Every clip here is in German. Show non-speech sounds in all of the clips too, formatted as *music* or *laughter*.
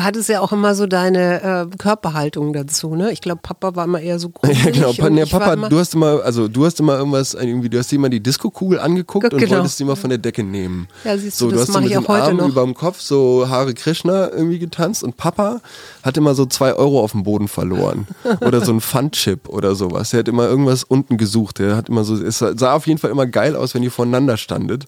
Du hattest ja auch immer so deine äh, Körperhaltung dazu, ne? Ich glaube, Papa war immer eher so *laughs* groß. Ja, genau. Pa nee, Papa, du hast immer, also du hast immer irgendwas, irgendwie, du hast dir immer die Disco-Kugel angeguckt Genau. und wolltest sie immer von der Decke nehmen. Ja, siehst so, du, du das hast so mit ich auch heute Armen noch. über dem Kopf so Hare Krishna irgendwie getanzt und Papa hat immer so zwei Euro auf dem Boden verloren. *laughs* oder so ein Pfandchip oder sowas. Er hat immer irgendwas unten gesucht. Er hat immer so, es sah auf jeden Fall immer geil aus, wenn ihr voneinander standet.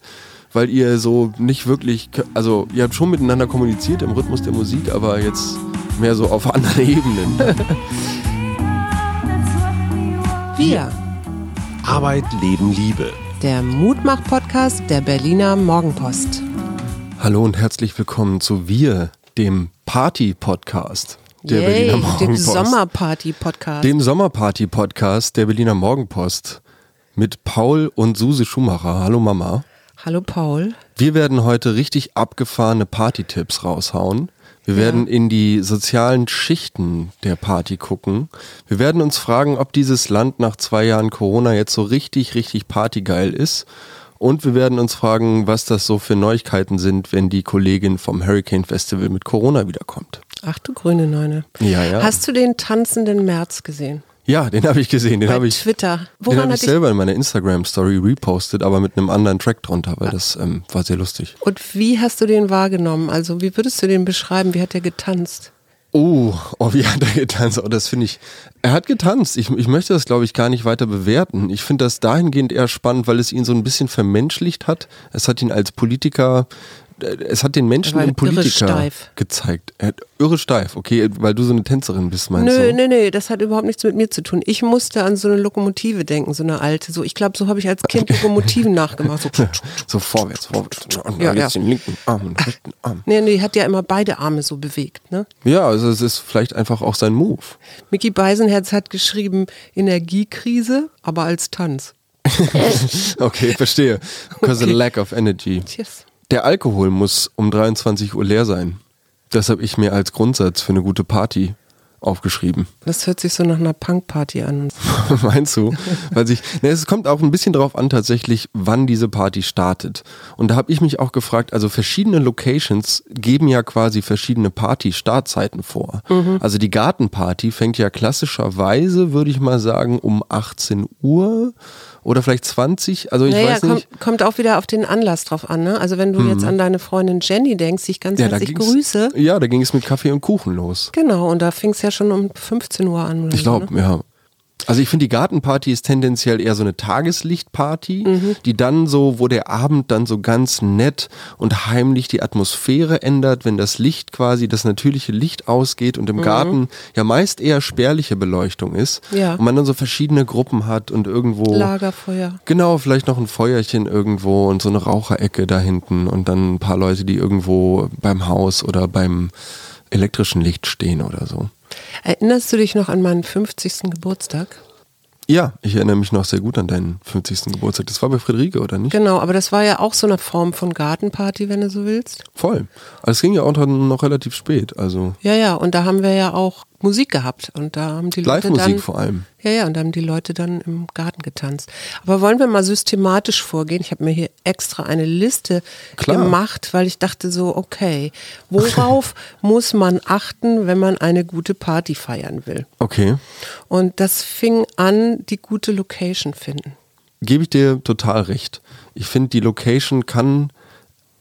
Weil ihr so nicht wirklich, also ihr habt schon miteinander kommuniziert im Rhythmus der Musik, aber jetzt mehr so auf *laughs* anderen Ebenen. Wir, Arbeit, Leben, Liebe. der Mutmach-Podcast der Berliner Morgenpost. Hallo und herzlich willkommen zu Wir, dem Party-Podcast der Yay, Berliner dem Morgenpost. Sommerparty-Podcast. Dem Sommerparty-Podcast der Berliner Morgenpost mit Paul und Suse Schumacher. Hallo Mama. Hallo Paul. Wir werden heute richtig abgefahrene Party-Tipps raushauen. Wir werden in die sozialen Schichten der Party gucken. Wir werden uns fragen, ob dieses Land nach zwei Jahren Corona jetzt so richtig, richtig partygeil ist. Und wir werden uns fragen, was das so für Neuigkeiten sind, wenn die Kollegin vom Hurricane Festival mit Corona wiederkommt. Ach du grüne Neune. Ja, ja. Hast du den tanzenden März gesehen? Ja, den habe ich gesehen. Den habe ich, Twitter. den Woran habe ich selber in meiner Instagram-Story repostet, aber mit einem anderen Track drunter, weil das ähm, war sehr lustig. Und wie hast du den wahrgenommen? Also wie würdest du den beschreiben? Wie hat er getanzt? Oh, oh, wie hat er getanzt? Oh, das finde ich. Er hat getanzt. Ich, ich möchte das, glaube ich, gar nicht weiter bewerten. Ich finde das dahingehend eher spannend, weil es ihn so ein bisschen vermenschlicht hat. Es hat ihn als Politiker, es hat den Menschen irre Politiker gezeigt. Er hat irre steif, okay, weil du so eine Tänzerin bist, meinst Nö, du? nö, nö, das hat überhaupt nichts mit mir zu tun. Ich musste an so eine Lokomotive denken, so eine alte. So, ich glaube, so habe ich als Kind Lokomotiven nachgemacht. So. *laughs* So vorwärts, vorwärts. Und Ja, jetzt ja. den linken Arm und den rechten Arm. Nee, nee, hat ja immer beide Arme so bewegt. Ne? Ja, also es ist vielleicht einfach auch sein Move. Mickey Beisenherz hat geschrieben, Energiekrise, aber als Tanz. *laughs* Okay, verstehe. Because Okay. a lack of energy. Yes. Der Alkohol muss um 23 Uhr leer sein. Das habe ich mir als Grundsatz für eine gute Party aufgeschrieben. Das hört sich so nach einer Punkparty an. *laughs* Meinst du? Weil sich, ne, es kommt auch ein bisschen drauf an, tatsächlich, wann diese Party startet. Und da habe ich mich auch gefragt, also verschiedene Locations geben ja quasi verschiedene Party-Startzeiten vor. Mhm. Also die Gartenparty fängt ja klassischerweise, würde ich mal sagen, um 18 Uhr oder vielleicht 20. Also ich naja, weiß nicht. kommt, kommt auch wieder auf den Anlass drauf an. Ne? Also wenn du jetzt an deine Freundin Jenny denkst, die ich ganz Ja, herzlich grüße. Ja, da ging es mit Kaffee und Kuchen los. Genau, und da fing es ja schon um 15 Uhr an. Oder Ich so, glaube, ne? ja. Also ich finde, die Gartenparty ist tendenziell eher so eine Tageslichtparty, Mhm. die dann so, wo der Abend dann so ganz nett und heimlich die Atmosphäre ändert, wenn das Licht quasi, das natürliche Licht ausgeht und im Garten ja meist eher spärliche Beleuchtung ist. Mhm. Ja. Und man dann so verschiedene Gruppen hat und irgendwo... Lagerfeuer. Genau, vielleicht noch ein Feuerchen irgendwo und so eine Raucherecke da hinten und dann ein paar Leute, die irgendwo beim Haus oder beim elektrischen Licht stehen oder so. Erinnerst du dich noch an meinen 50. Geburtstag? Ja, ich erinnere mich noch sehr gut an deinen 50. Geburtstag. Das war bei Friederike, oder nicht? Genau, aber das war ja auch so eine Form von Gartenparty, wenn du so willst. Voll. Aber es ging ja auch noch relativ spät. Also Ja, ja, und da haben wir ja auch Musik gehabt und da haben die Leute dann, vor allem. Ja, ja, und da haben die Leute dann im Garten getanzt. Aber wollen wir mal systematisch vorgehen? Ich habe mir hier extra eine Liste Klar. gemacht, weil ich dachte so, okay, worauf *laughs* muss man achten, wenn man eine gute Party feiern will? Okay. Und das fing an, die gute Location finden. Gebe ich dir total recht. Ich finde, die Location kann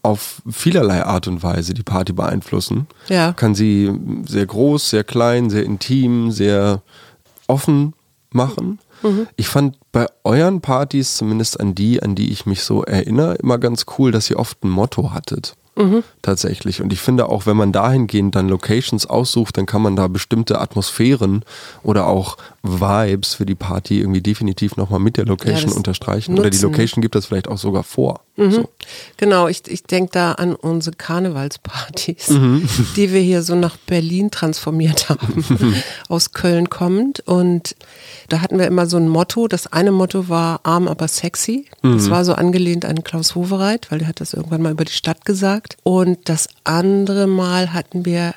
auf vielerlei Art und Weise die Party beeinflussen. Ja. Kann sie sehr groß, sehr klein, sehr intim, sehr offen machen. Mhm. Ich fand bei euren Partys, zumindest an die, an die ich mich so erinnere, immer ganz cool, dass ihr oft ein Motto hattet. Mhm. Tatsächlich. Und ich finde auch, wenn man dahingehend dann Locations aussucht, dann kann man da bestimmte Atmosphären oder auch Vibes für die Party irgendwie definitiv nochmal mit der Location das unterstreichen. Oder die nutzen. Location gibt das vielleicht auch sogar vor. So. Genau, ich, ich denke da an unsere Karnevalspartys, Mhm. *laughs* die wir hier so nach Berlin transformiert haben, *laughs* aus Köln kommend. Und da hatten wir immer so ein Motto. Das eine Motto war arm, aber sexy. Mhm. Das war so angelehnt an Klaus Wowereit, weil der hat das irgendwann mal über die Stadt gesagt. Und das andere Mal hatten wir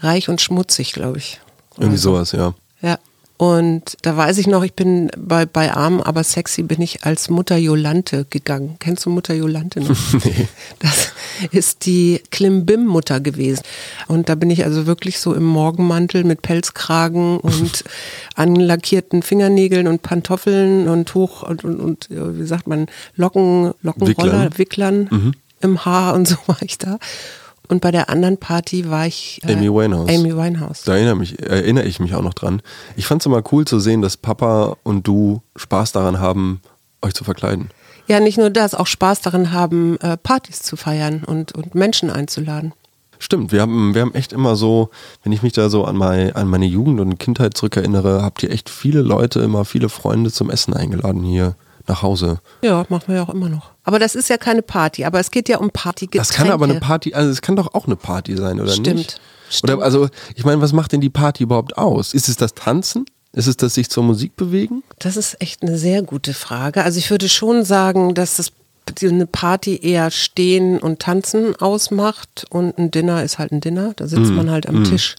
reich und schmutzig, glaube ich. Irgendwie so. sowas, ja. Ja. Und da weiß ich noch, ich bin bei, bei Arm, aber sexy bin ich als Mutter Jolante gegangen. Kennst du Mutter Jolante noch? *laughs* nee. Das ist die Klimbim-Mutter gewesen. Und da bin ich also wirklich so im Morgenmantel mit Pelzkragen und *laughs* anlackierten Fingernägeln und Pantoffeln und hoch und, und, und wie sagt man, Locken, Lockenroller, Wicklern, Wicklern mhm. Im Haar und so war ich da. Und bei der anderen Party war ich äh, Amy Winehouse. Amy Winehouse. Da erinnere, mich, erinnere ich mich auch noch dran. Ich fand es immer cool zu sehen, dass Papa und du Spaß daran haben, euch zu verkleiden. Ja, nicht nur das, auch Spaß daran haben, äh, Partys zu feiern und, und Menschen einzuladen. Stimmt, wir haben, wir haben echt immer so, wenn ich mich da so an, mein, an meine Jugend und Kindheit zurückerinnere, habt ihr echt viele Leute, immer viele Freunde zum Essen eingeladen hier nach Hause. Ja, machen wir ja auch immer noch. Aber das ist ja keine Party, aber es geht ja um Partygetränke. Das kann aber eine Party, also es kann doch auch eine Party sein, oder Stimmt. nicht? Stimmt. Oder also, ich meine, was macht denn die Party überhaupt aus? Ist es das Tanzen? Ist es das sich zur Musik bewegen? Das ist echt eine sehr gute Frage. Also ich würde schon sagen, dass das eine Party eher Stehen und Tanzen ausmacht und ein Dinner ist halt ein Dinner. Da sitzt mm. man halt am mm. Tisch.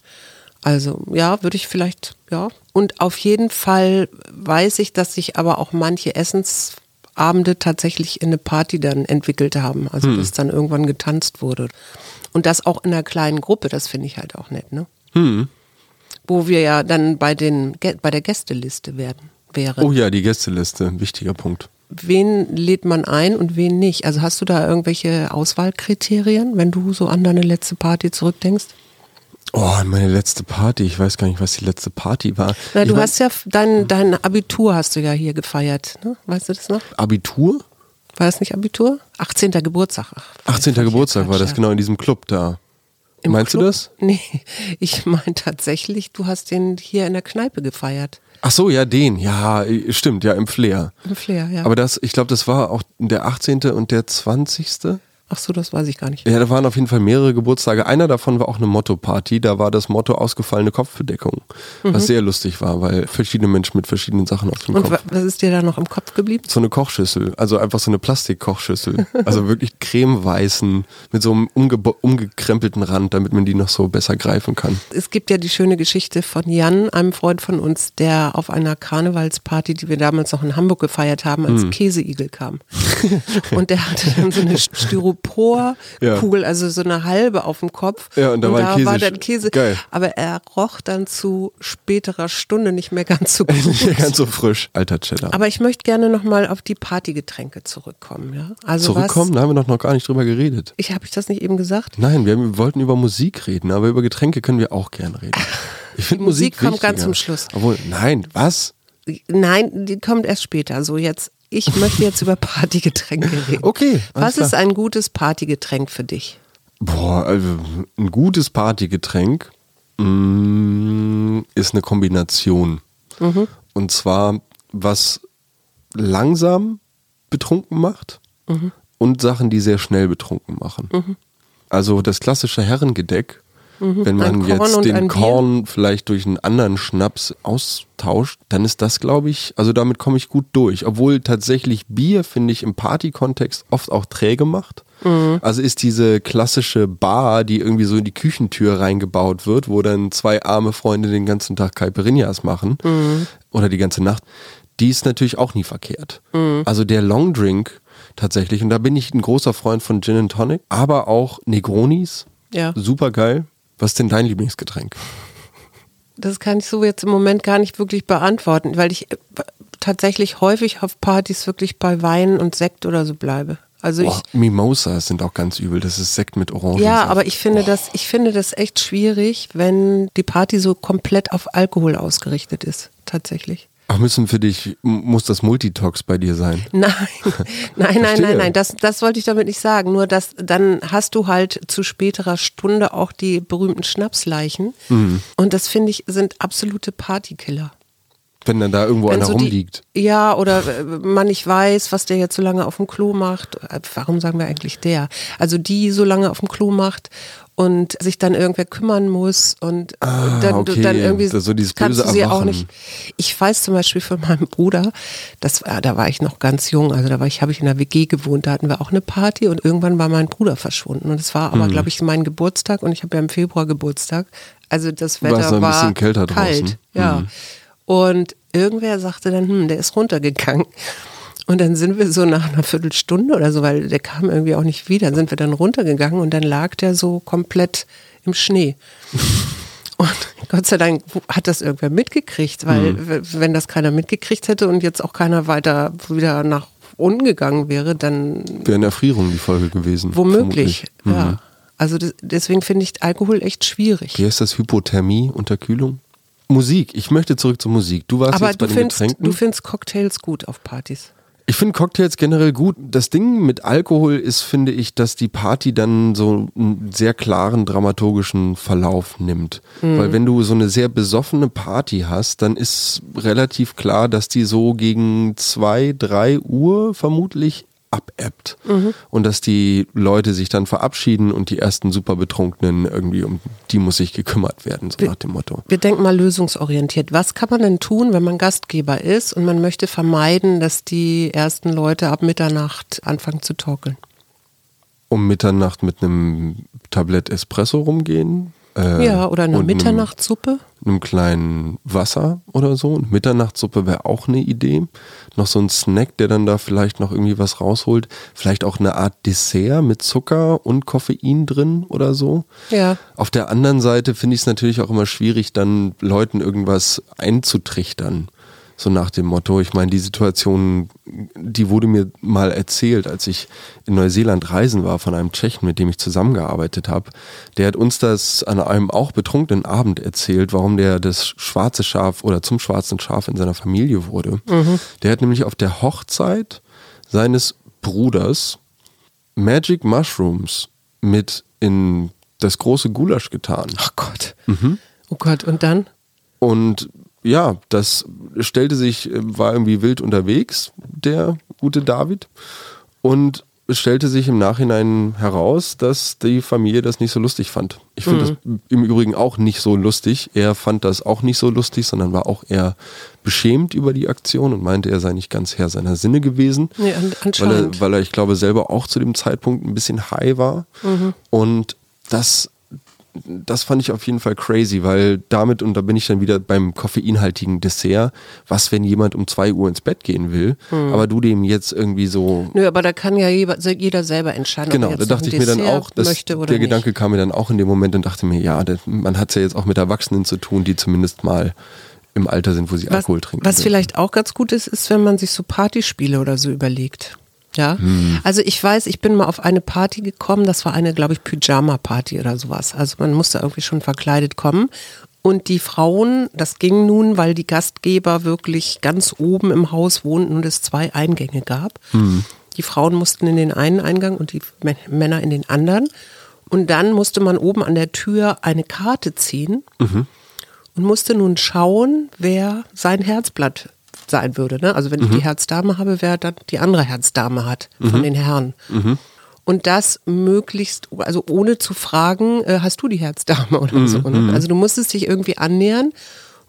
Also ja, würde ich vielleicht, ja. Und auf jeden Fall weiß ich, dass sich aber auch manche Essensabende tatsächlich in eine Party dann entwickelt haben. Also hm. dass dann irgendwann getanzt wurde. Und das auch in einer kleinen Gruppe, das finde ich halt auch nett, ne? Hm. Wo wir ja dann bei, den, bei der Gästeliste werden, wären. Oh ja, die Gästeliste, wichtiger Punkt. Wen lädt man ein und wen nicht? Also hast du da irgendwelche Auswahlkriterien, wenn du so an deine letzte Party zurückdenkst? Oh, meine letzte Party. Ich weiß gar nicht, was die letzte Party war. Na, du ich hast ja dein, dein Abitur hast du ja hier gefeiert, ne? Weißt du das noch? Abitur? War das nicht Abitur? 18. Geburtstag. Ach, 18. Geburtstag war das, genau, in diesem Club da. Im Meinst Club? du das? *laughs* Nee, ich meine tatsächlich, du hast den hier in der Kneipe gefeiert. Ach so, ja, den. Ja, stimmt, ja, im Flair. Im Flair, ja. Aber das, ich glaube, das war auch der 18. und der 20. Ach so, das weiß ich gar nicht. Ja, da waren auf jeden Fall mehrere Geburtstage. Einer davon war auch eine Motto-Party. Da war das Motto ausgefallene Kopfbedeckung. Mhm. Was sehr lustig war, weil verschiedene Menschen mit verschiedenen Sachen auf dem Und Kopf. was ist dir da noch im Kopf geblieben? So eine Kochschüssel. Also einfach so eine Plastikkochschüssel. also wirklich cremeweißen mit so einem umge umgekrempelten Rand, damit man die noch so besser greifen kann. Es gibt ja die schöne Geschichte von Jan, einem Freund von uns, der auf einer Karnevalsparty, die wir damals noch in Hamburg gefeiert haben, als mhm. Käseigel kam. *laughs* Und der hatte dann so eine Styropor Styroporkugel, ja. also so eine halbe auf dem Kopf. Ja, und da, und war, da war dann Käse. Geil. Aber er roch dann zu späterer Stunde nicht mehr ganz so *laughs* gut. nicht mehr ganz so frisch, alter Cheddar. Aber ich möchte gerne nochmal auf die Partygetränke zurückkommen. Ja? Also zurückkommen? Was, da haben wir doch noch gar nicht drüber geredet. Ich Habe ich das nicht eben gesagt? Nein, wir, wir wollten über Musik reden, aber über Getränke können wir auch gerne reden. Ich finde Musik, Musik kommt ganz zum Schluss. Obwohl, nein, was? Nein, die kommt erst später. So jetzt ich möchte jetzt über Partygetränke reden. Okay. Was ist ein gutes Partygetränk für dich? Boah, also ein gutes Partygetränk mm, ist eine Kombination. Mhm. Und zwar, was langsam betrunken macht mhm. und Sachen, die sehr schnell betrunken machen. Mhm. Also das klassische Herrengedeck Mhm. Wenn man jetzt den Korn vielleicht durch einen anderen Schnaps austauscht, dann ist das, glaube ich, also damit komme ich gut durch. Obwohl tatsächlich Bier, finde ich, im Party-Kontext oft auch träge macht. Mhm. Also ist diese klassische Bar, die irgendwie so in die Küchentür reingebaut wird, wo dann zwei arme Freunde den ganzen Tag Caipirinhas machen mhm. oder die ganze Nacht, die ist natürlich auch nie verkehrt. Mhm. Also der Long Drink tatsächlich, und da bin ich ein großer Freund von Gin and Tonic, aber auch Negronis. Ja. Super geil. Was ist denn dein Lieblingsgetränk? Das kann ich so jetzt im Moment gar nicht wirklich beantworten, weil ich äh, tatsächlich häufig auf Partys wirklich bei Wein und Sekt oder so bleibe. Also oh, ich, Mimosas sind auch ganz übel. Das ist Sekt mit Orangen. Ja, aber ich finde oh. das, ich finde das echt schwierig, wenn die Party so komplett auf Alkohol ausgerichtet ist. Tatsächlich. Ach, müssen für dich, muss das Multitox bei dir sein? *laughs* Nein, nein, nein, nein, nein, das, das wollte ich damit nicht sagen. Nur, dass dann hast du halt zu späterer Stunde auch die berühmten Schnapsleichen. Mhm. Und das finde ich sind absolute Partykiller. Wenn dann da irgendwo Wenn einer so rumliegt. Die, ja, oder äh, man nicht weiß, was der jetzt so lange auf dem Klo macht. Äh, warum sagen wir eigentlich der? Also die so lange auf dem Klo macht und sich dann irgendwer kümmern muss und ah, dann, okay. dann irgendwie so dieses du sie auch nicht. Ich weiß zum Beispiel von meinem Bruder, das war, da war ich noch ganz jung, also da war ich, habe ich in der WG gewohnt, da hatten wir auch eine Party und irgendwann war mein Bruder verschwunden und es war aber, hm. glaube ich, mein Geburtstag und ich habe ja im Februar Geburtstag. Also das Wetter war, ein bisschen kälter kalt, draußen. ja. Hm. Und irgendwer sagte dann, hm, der ist runtergegangen. Und dann sind wir so nach einer Viertelstunde oder so, weil der kam irgendwie auch nicht wieder, sind wir dann runtergegangen und dann lag der so komplett im Schnee. Und Gott sei Dank hat das irgendwer mitgekriegt, weil Mhm. wenn das keiner mitgekriegt hätte und jetzt auch keiner weiter wieder nach unten gegangen wäre, dann Wäre eine Erfrierung die Folge gewesen. womöglich. Mhm. Ja. Also das, deswegen finde ich Alkohol echt schwierig. Wie heißt das? Hypothermie, Unterkühlung? Musik. Ich möchte zurück zur Musik. Du warst Aber jetzt bei du den findest, Getränken. du findest Cocktails gut auf Partys. Ich finde Cocktails generell gut. Das Ding mit Alkohol ist, finde ich, dass die Party dann so einen sehr klaren dramaturgischen Verlauf nimmt. Weil wenn du so eine sehr besoffene Party hast, dann ist relativ klar, dass die so gegen zwei, drei Uhr vermutlich abebbt. Und dass die Leute sich dann verabschieden und die ersten super Betrunkenen irgendwie um die muss sich gekümmert werden, so nach dem Motto. Wir denken mal lösungsorientiert. Was kann man denn tun, wenn man Gastgeber ist und man möchte vermeiden, dass die ersten Leute ab Mitternacht anfangen zu torkeln? Um Mitternacht mit einem Tablett Espresso rumgehen. Äh, ja, oder eine einem- Mitternachtssuppe? einem kleinen Wasser oder so. Und Mitternachtssuppe wäre auch eine Idee. Noch so ein Snack, der dann da vielleicht noch irgendwie was rausholt. Vielleicht auch eine Art Dessert mit Zucker und Koffein drin oder so. Ja. Auf der anderen Seite finde ich es natürlich auch immer schwierig, dann Leuten irgendwas einzutrichtern. So nach dem Motto, ich meine, die Situation, die wurde mir mal erzählt, als ich in Neuseeland reisen war von einem Tschechen, mit dem ich zusammengearbeitet habe. Der hat uns das an einem auch betrunkenen Abend erzählt, warum der das schwarze Schaf oder zum schwarzen Schaf in seiner Familie wurde. Der hat nämlich auf der Hochzeit seines Bruders Magic Mushrooms mit in das große Gulasch getan. Ach Gott. Mhm. Oh Gott, und dann? Und ja, das stellte sich, äh, war irgendwie wild unterwegs, der gute David. Und es stellte sich im Nachhinein heraus, dass die Familie das nicht so lustig fand. Ich finde das im Übrigen auch nicht so lustig. Er fand das auch nicht so lustig, sondern war auch eher beschämt über die Aktion und meinte, er sei nicht ganz Herr seiner Sinne gewesen. An, weil er, weil er, ich glaube, selber auch zu dem Zeitpunkt ein bisschen high war. Und das, das fand ich auf jeden Fall crazy, weil damit, und da bin ich dann wieder beim koffeinhaltigen Dessert, was, wenn jemand um zwei Uhr ins Bett gehen will, aber du dem jetzt irgendwie so. Nö, aber da kann ja jeder, selber entscheiden, Genau, da dachte ich mir dann auch, dass möchte oder der nicht. Gedanke kam mir dann auch in dem Moment und dachte mir, ja, das, man hat es ja jetzt auch mit Erwachsenen zu tun, die zumindest mal im Alter sind, wo sie was, Alkohol trinken. Was dürfen. vielleicht auch ganz gut ist, ist, wenn man sich so Partyspiele oder so überlegt. Ja, Hm. also ich weiß, ich bin mal auf eine Party gekommen, das war eine, glaube ich, Pyjama-Party oder sowas. Also man musste irgendwie schon verkleidet kommen. Und die Frauen, das ging nun, weil die Gastgeber wirklich ganz oben im Haus wohnten und es zwei Eingänge gab. Hm. Die Frauen mussten in den einen Eingang und die Mä- Männer in den anderen. Und dann musste man oben an der Tür eine Karte ziehen und musste nun schauen, wer sein Herzblatt sein würde. Ne? Also wenn ich die Herzdame habe, wer dann die andere Herzdame hat von den Herren. Und das möglichst, also ohne zu fragen, äh, hast du die Herzdame oder so. Ne? Also du musstest dich irgendwie annähern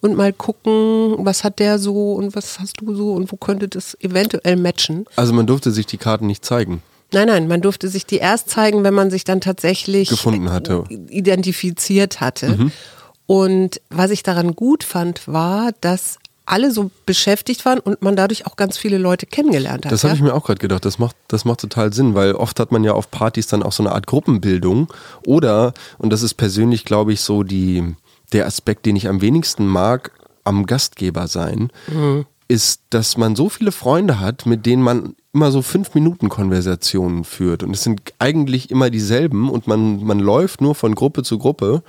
und mal gucken, was hat der so und was hast du so und wo könnte das eventuell matchen. Also man durfte sich die Karten nicht zeigen. Nein, nein, man durfte sich die erst zeigen, wenn man sich dann tatsächlich Gefunden hatte. identifiziert hatte. Und was ich daran gut fand, war, dass alle so beschäftigt waren und man dadurch auch ganz viele Leute kennengelernt hat. Das ja? habe ich mir auch gerade gedacht. Das macht, das macht total Sinn, weil oft hat man ja auf Partys dann auch so eine Art Gruppenbildung. Oder, und das ist persönlich, glaube ich, so die, der Aspekt, den ich am wenigsten mag, am Gastgeber sein, ist, dass man so viele Freunde hat, mit denen man immer so fünf Minuten Konversationen führt. Und es sind eigentlich immer dieselben und man, man läuft nur von Gruppe zu Gruppe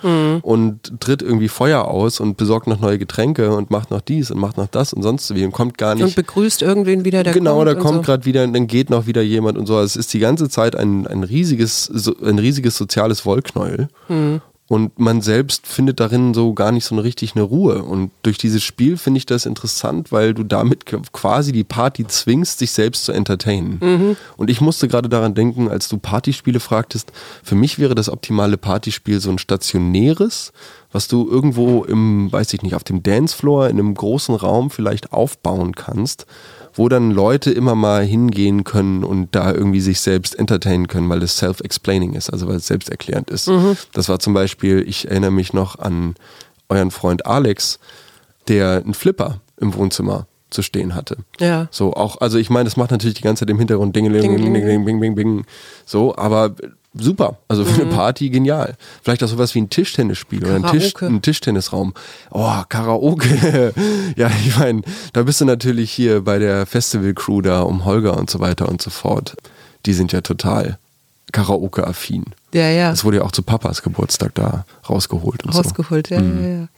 und tritt irgendwie Feuer aus und besorgt noch neue Getränke und macht noch dies und macht noch das und sonst wie und kommt gar nicht und begrüßt irgendwen wieder, der genau, kommt. da und kommt so. gerade wieder, dann geht noch wieder jemand und so. Also es ist die ganze Zeit ein, ein riesiges, so, ein riesiges soziales Wollknäuel. Hm. Und man selbst findet darin so gar nicht so eine richtig eine Ruhe. Und durch dieses Spiel finde ich das interessant, weil du damit quasi die Party zwingst, sich selbst zu entertainen. Mhm. Und ich musste gerade daran denken, als du Partyspiele fragtest, für mich wäre das optimale Partyspiel so ein stationäres, was du irgendwo im, weiß ich nicht, auf dem Dancefloor in einem großen Raum vielleicht aufbauen kannst, wo dann Leute immer mal hingehen können und da irgendwie sich selbst entertainen können, weil es self-explaining ist, also weil es selbsterklärend ist. Das war zum Beispiel, ich erinnere mich noch an euren Freund Alex, der einen Flipper im Wohnzimmer zu stehen hatte. Ja. So auch, also ich meine, das macht natürlich die ganze Zeit im Hintergrund Ding, Ding, Ding, Ding, Bing, Bing, so, aber super. Also für Mhm. eine Party genial. Vielleicht auch sowas wie ein Tischtennisspiel oder ein, Tisch, ein Tischtennisraum. Oh, Karaoke. *laughs* ja, ich meine, da bist du natürlich hier bei der Festival-Crew da um Holger und so weiter und so fort. Die sind ja total Karaoke-affin. Ja, ja. Das wurde ja auch zu Papas Geburtstag da rausgeholt und rausgeholt, ja, Mhm. ja, ja.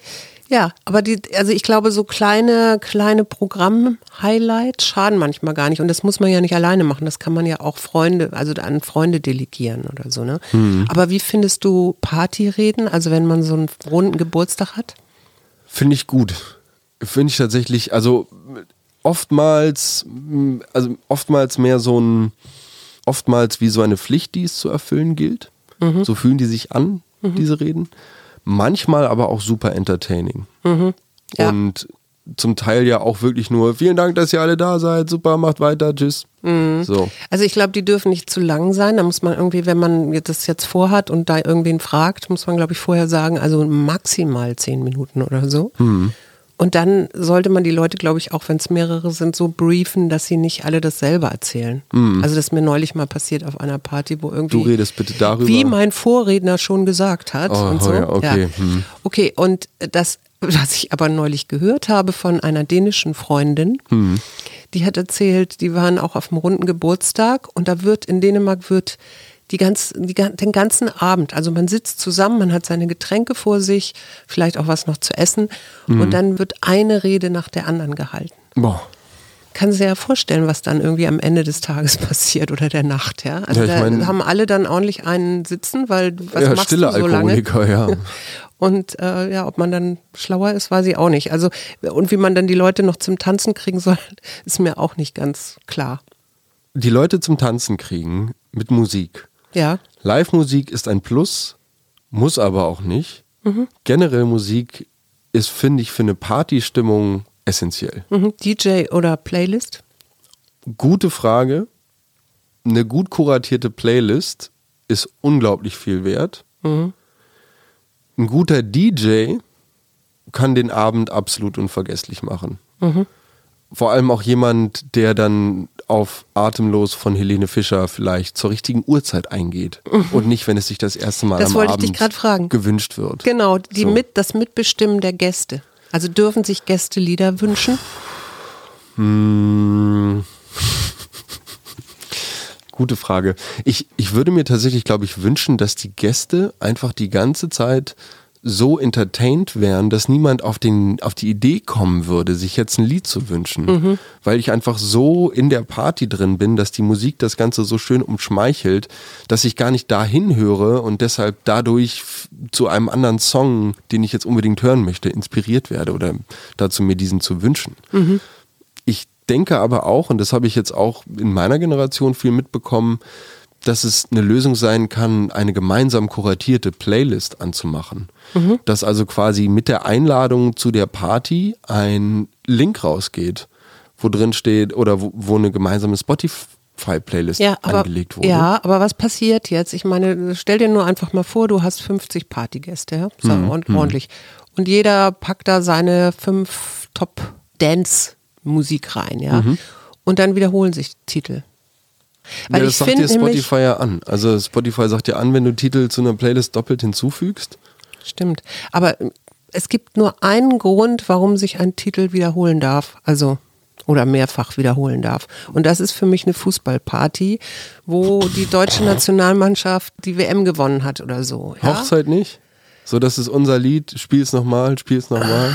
Ja, aber die, also ich glaube, so kleine, kleine Programm-Highlights schaden manchmal gar nicht. Und das muss man ja nicht alleine machen. Das kann man ja auch Freunde, also an Freunde delegieren oder so, ne? Mhm. Aber wie findest du Partyreden? Also wenn man so einen runden Geburtstag hat? Finde ich gut. Finde ich tatsächlich, also oftmals, also oftmals mehr so ein, oftmals wie so eine Pflicht, die es zu erfüllen gilt. So fühlen die sich an, diese Reden. Manchmal aber auch super entertaining. Ja. Und zum Teil ja auch wirklich nur, vielen Dank, dass ihr alle da seid, super, macht weiter, tschüss. So. Also ich glaube, die dürfen nicht zu lang sein. Da muss man irgendwie, wenn man das jetzt vorhat und da irgendwen fragt, muss man, glaube ich, vorher sagen, also maximal zehn Minuten oder so. Und dann sollte man die Leute, glaube ich, auch wenn es mehrere sind, so briefen, dass sie nicht alle das selber erzählen. Also das ist mir neulich mal passiert auf einer Party, wo irgendwie... Du redest bitte darüber. Wie mein Vorredner schon gesagt hat. Oh, und so. ja, okay, hm. Okay, und das, was ich aber neulich gehört habe von einer dänischen Freundin, Hm. die hat erzählt, die waren auch auf einem runden Geburtstag und da wird in Dänemark wird die ganz, die, den ganzen Abend, also man sitzt zusammen, man hat seine Getränke vor sich, vielleicht auch was noch zu essen Hm. und dann wird eine Rede nach der anderen gehalten. Boah. Kann sich ja vorstellen, was dann irgendwie am Ende des Tages *laughs* passiert oder der Nacht, ja. Also Ja, da mein- haben alle dann ordentlich einen sitzen, weil was ja, machst stille du so lange? Alkoholiker, ja. *laughs* Und äh, ja, ob man dann schlauer ist, weiß ich auch nicht. Also und wie man dann die Leute noch zum Tanzen kriegen soll, *laughs* ist mir auch nicht ganz klar. Die Leute zum Tanzen kriegen mit Musik. Ja, Live-Musik ist ein Plus, muss aber auch nicht. Generell Musik ist, finde ich, für eine Partystimmung essentiell. mhm. DJ oder Playlist? Gute Frage. Eine gut kuratierte Playlist ist unglaublich viel wert. Ein guter DJ kann den Abend absolut unvergesslich machen. Vor allem auch jemand, der dann auf Atemlos von Helene Fischer vielleicht zur richtigen Uhrzeit eingeht *laughs* und nicht, wenn es sich das erste Mal Das am Abend gewünscht wird. Genau, die So. mit, das Mitbestimmen der Gäste. Also dürfen sich Gäste Lieder wünschen? Hm. *laughs* Gute Frage. Ich, ich würde mir tatsächlich, glaube ich, wünschen, dass die Gäste einfach die ganze Zeit so entertained wären, dass niemand auf, den, auf die Idee kommen würde, sich jetzt ein Lied zu wünschen. Weil ich einfach so in der Party drin bin, dass die Musik das Ganze so schön umschmeichelt, dass ich gar nicht dahin höre und deshalb dadurch zu einem anderen Song, den ich jetzt unbedingt hören möchte, inspiriert werde oder dazu mir diesen zu wünschen. Ich denke aber auch, und das habe ich jetzt auch in meiner Generation viel mitbekommen, dass es eine Lösung sein kann, eine gemeinsam kuratierte Playlist anzumachen. Dass also quasi mit der Einladung zu der Party ein Link rausgeht, wo drin steht oder wo, wo eine gemeinsame Spotify-Playlist Ja, aber, angelegt wurde. ja, aber was passiert jetzt? Ich meine, stell dir nur einfach mal vor, du hast 50 Partygäste, ja? Sag Mhm, ord- ordentlich. Und jeder packt da seine fünf Top-Dance-Musik rein, ja? Und dann wiederholen sich Titel. Weil ja, das ich sagt dir Spotify ja an. Also Spotify sagt dir an, wenn du Titel zu einer Playlist doppelt hinzufügst. stimmt, aber es gibt nur einen Grund, warum sich ein Titel wiederholen darf, also oder mehrfach wiederholen darf. Und das ist für mich eine Fußballparty, wo die deutsche Nationalmannschaft die WM gewonnen hat oder so. Ja? Hochzeit nicht? So, das ist unser Lied. Spiel's nochmal, spiel's nochmal.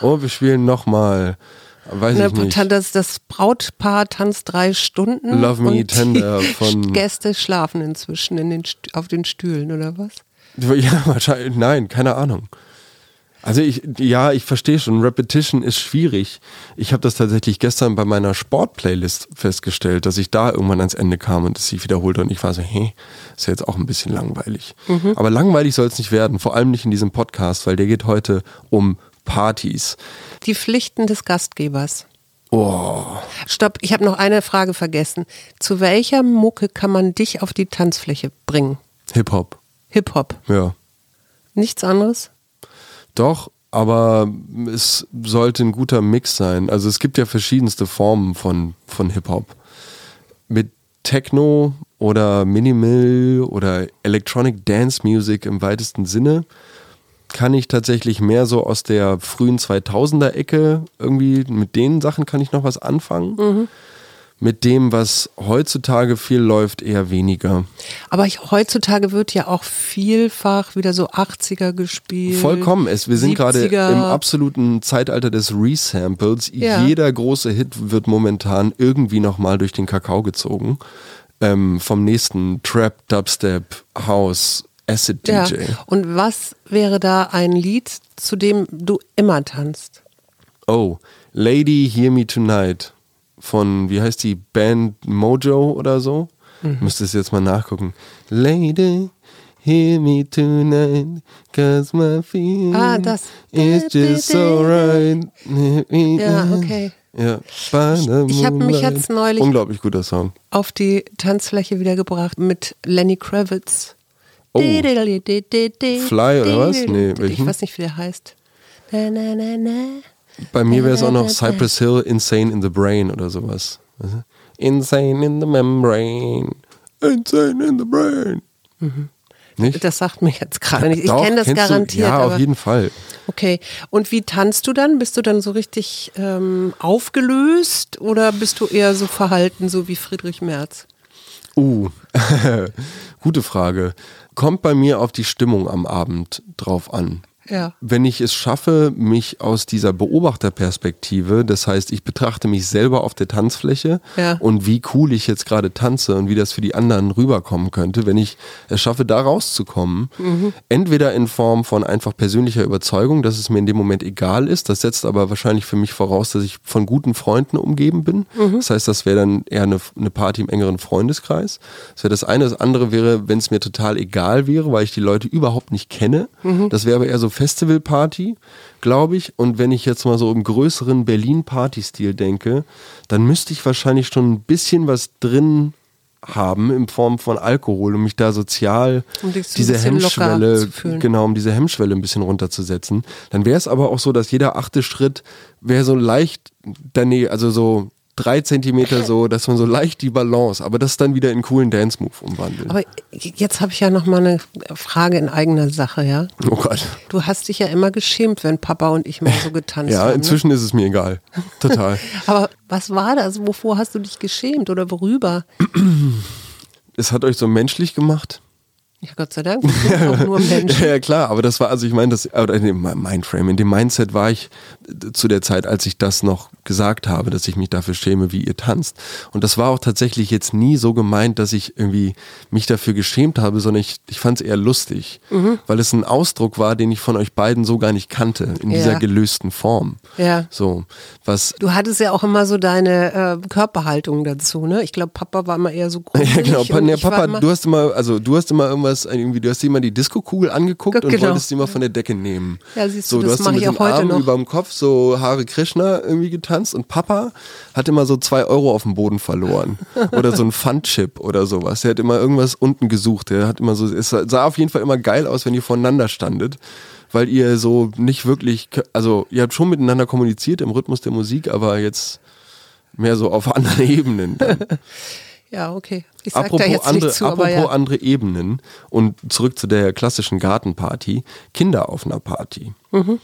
Oh, wir spielen nochmal. Weiß Ne, ich nicht. Das, das Brautpaar tanzt drei Stunden. Love Me und Tender die von- Gäste schlafen inzwischen in den, auf den Stühlen oder was? Ja, *laughs* wahrscheinlich. Nein, keine Ahnung. Also ich, ja, ich verstehe schon, Repetition ist schwierig. Ich habe das tatsächlich gestern bei meiner Sport-Playlist festgestellt, dass ich da irgendwann ans Ende kam und es sich wiederholte und ich war so, hey, ist ja jetzt auch ein bisschen langweilig. Aber langweilig soll es nicht werden, vor allem nicht in diesem Podcast, weil der geht heute um Partys. Die Pflichten des Gastgebers. Oh, Stopp, ich habe noch eine Frage vergessen. Zu welcher Mucke kann man dich auf die Tanzfläche bringen? Hip-Hop, Hip-Hop. ja. Nichts anderes? Doch, aber es sollte ein guter Mix sein. Also es gibt ja verschiedenste Formen von, von Hip-Hop. Mit Techno oder Minimal oder Electronic Dance Music im weitesten Sinne kann ich tatsächlich mehr so aus der frühen 2000er Ecke irgendwie, mit den Sachen kann ich noch was anfangen. Mhm. Mit dem, was heutzutage viel läuft, eher weniger. Aber ich, heutzutage wird ja auch vielfach wieder so 80er gespielt. Vollkommen. Es, wir sind gerade 70er. im absoluten Zeitalter des Resamples. Ja. Jeder große Hit wird momentan irgendwie nochmal durch den Kakao gezogen. Ähm, vom nächsten Trap, Dubstep, House, Acid Ja. DJ. Und was wäre da ein Lied, zu dem du immer tanzt? Oh, Lady Hear Me Tonight von, wie heißt die Band Mojo oder so? Mhm. Müsste es jetzt mal nachgucken. Lady Hear Me Tonight, cause my feeling Ah, das. is just so right. Ja, okay. Ja, Ich hab mich jetzt neulich- Unglaublich guter Song. Auf die Tanzfläche wiedergebracht mit Lenny Kravitz. Oh. Fly oder was? Nee, ich welchen? weiß nicht, wie der heißt. Na, na, na. Bei mir wäre es auch noch Cypress Hill, Insane in the Brain oder sowas. Insane in the Membrane. Insane in the Brain. Nicht? Mhm. Das sagt mir jetzt gerade nicht. Ich kenne das kennst du? garantiert. Ja, auf jeden Fall. Okay. Und wie tanzt du dann? Bist du dann so richtig ähm, aufgelöst oder bist du eher so verhalten, so wie Friedrich Merz? Uh, *laughs* gute Frage. Kommt bei mir auf die Stimmung am Abend drauf an. Ja. Wenn ich es schaffe, mich aus dieser Beobachterperspektive, das heißt, ich betrachte mich selber auf der Tanzfläche Ja. und wie cool ich jetzt gerade tanze und wie das für die anderen rüberkommen könnte, wenn ich es schaffe, da rauszukommen, entweder in Form von einfach persönlicher Überzeugung, dass es mir in dem Moment egal ist, das setzt aber wahrscheinlich für mich voraus, dass ich von guten Freunden umgeben bin. Das heißt, das wäre dann eher eine, eine Party im engeren Freundeskreis. Das wäre das eine. Das andere wäre, wenn es mir total egal wäre, weil ich die Leute überhaupt nicht kenne. Das wäre aber eher so Festivalparty, glaube ich. Und wenn ich jetzt mal so im größeren Berlin-Party-Stil denke, dann müsste ich wahrscheinlich schon ein bisschen was drin haben in Form von Alkohol, um mich da sozial Um diese Hemmschwelle, genau, um diese Hemmschwelle ein bisschen runterzusetzen. Dann wäre es aber auch so, dass jeder achte Schritt wäre so leicht daneben, also so drei Zentimeter so, dass man so leicht die Balance, aber das dann wieder in coolen Dance-Move umwandelt. Aber jetzt habe ich ja noch mal eine Frage in eigener Sache, ja? oh Gott. Du hast dich ja immer geschämt, wenn Papa und ich mal so getanzt Ja, haben. Ne? inzwischen ist es mir egal. Total. *laughs* Aber was war das? Wovor hast du dich geschämt oder worüber? es hat euch so menschlich gemacht. Ja, Gott sei Dank. Auch nur *laughs* Menschen. Ja, ja, klar, aber das war, also ich meine, das, oder in dem Mindframe, in dem Mindset war ich äh, zu der Zeit, als ich das noch gesagt habe, dass ich mich dafür schäme, wie ihr tanzt. Und das war auch tatsächlich jetzt nie so gemeint, dass ich irgendwie mich dafür geschämt habe, sondern ich, ich fand es eher lustig, Mhm. weil es ein Ausdruck war, den ich von euch beiden so gar nicht kannte, in dieser Ja. gelösten Form. Ja. So, was Du hattest ja auch immer so deine äh, Körperhaltung dazu, ne? Ich glaube, Papa war immer eher so groß. *laughs* Ja, genau. Pa, war Papa, du hast immer, also du hast immer irgendwas, irgendwie, du hast dir immer die Diskokugel angeguckt und Genau. wolltest sie immer von der Decke nehmen. Ja, siehst du, so, du das hast so mache mit ich den auch heute Armen noch. über dem Kopf so Hare Krishna irgendwie getanzt und Papa hat immer so zwei Euro auf dem Boden verloren. *laughs* oder so ein Pfandchip oder sowas. Er hat immer irgendwas unten gesucht. Er hat immer so, es sah auf jeden Fall immer geil aus, wenn ihr voneinander standet. Weil ihr so nicht wirklich, also ihr habt schon miteinander kommuniziert im Rhythmus der Musik, aber jetzt mehr so auf *laughs* anderen Ebenen. *laughs* Ja, okay. Ich sag Apropos, da jetzt andere, zu, apropos ja. andere Ebenen und zurück zu der klassischen Gartenparty, Kinder auf einer Party. Mhm.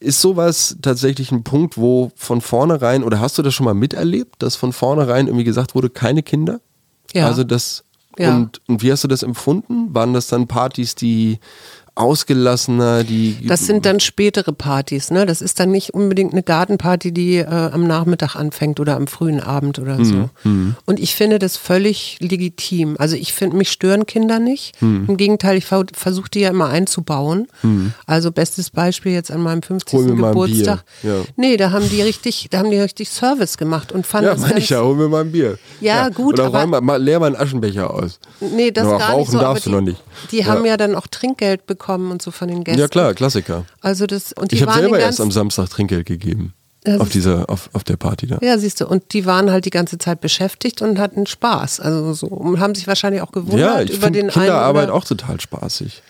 Ist sowas tatsächlich ein Punkt, wo von vornherein, oder hast du das schon mal miterlebt, dass von vornherein irgendwie gesagt wurde, keine Kinder? Ja. Also das, Ja. und, und wie hast du das empfunden? Waren das dann Partys, die ausgelassener, die... Das sind dann spätere Partys, ne? Das ist dann nicht unbedingt eine Gartenparty, die äh, am Nachmittag anfängt oder am frühen Abend oder so. Mhm, Und ich finde das völlig legitim. Also ich finde, mich stören Kinder nicht. Mhm. Im Gegenteil, ich ver versuche die ja immer einzubauen. Also bestes Beispiel jetzt an meinem 50. Hol mir mal ein Geburtstag. Bier, ja. Nee, da haben die richtig, da haben die richtig Service gemacht und fanden ja, meine ich ja, hol mir mal ein Bier. Ja, gut, Oder aber- räum mal, leer mal einen Aschenbecher aus. Nee, das Nur gar rauchen nicht so. darfst du die, noch nicht. Die Ja. haben ja dann auch Trinkgeld bekommen und so von den Gästen. Ja klar, Klassiker. Also das und die Ich habe selber erst am Samstag Trinkgeld gegeben. Das Auf dieser, auf, auf der Party da. Ja, siehst du, und die waren halt die ganze Zeit beschäftigt und hatten Spaß. Also so und haben sich wahrscheinlich auch gewundert Ja, ich über den Kinderarbeit einen. auch total spaßig.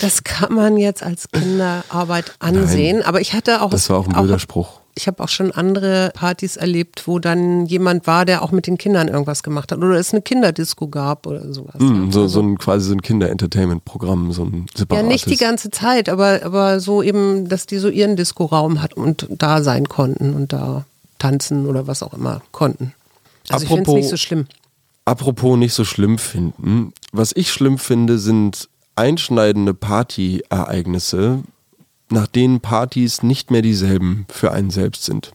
Das kann man jetzt als Kinderarbeit ansehen, Nein, aber ich hatte auch. Das war auch ein blöder Spruch. Ich habe auch schon andere Partys erlebt, wo dann jemand war, der auch mit den Kindern irgendwas gemacht hat. Oder es eine Kinderdisco gab oder sowas. Hm, so, so ein quasi so ein Kinder-Entertainment-Programm, so ein ja, separates. nicht die ganze Zeit, aber, aber so eben, dass die so ihren Disco-Raum hatten und da sein konnten und da tanzen oder was auch immer konnten. Also ich finde es Apropos- nicht so schlimm. Apropos nicht so schlimm finden. Was ich schlimm finde, sind einschneidende Partyereignisse, nach denen Partys nicht mehr dieselben für einen selbst sind.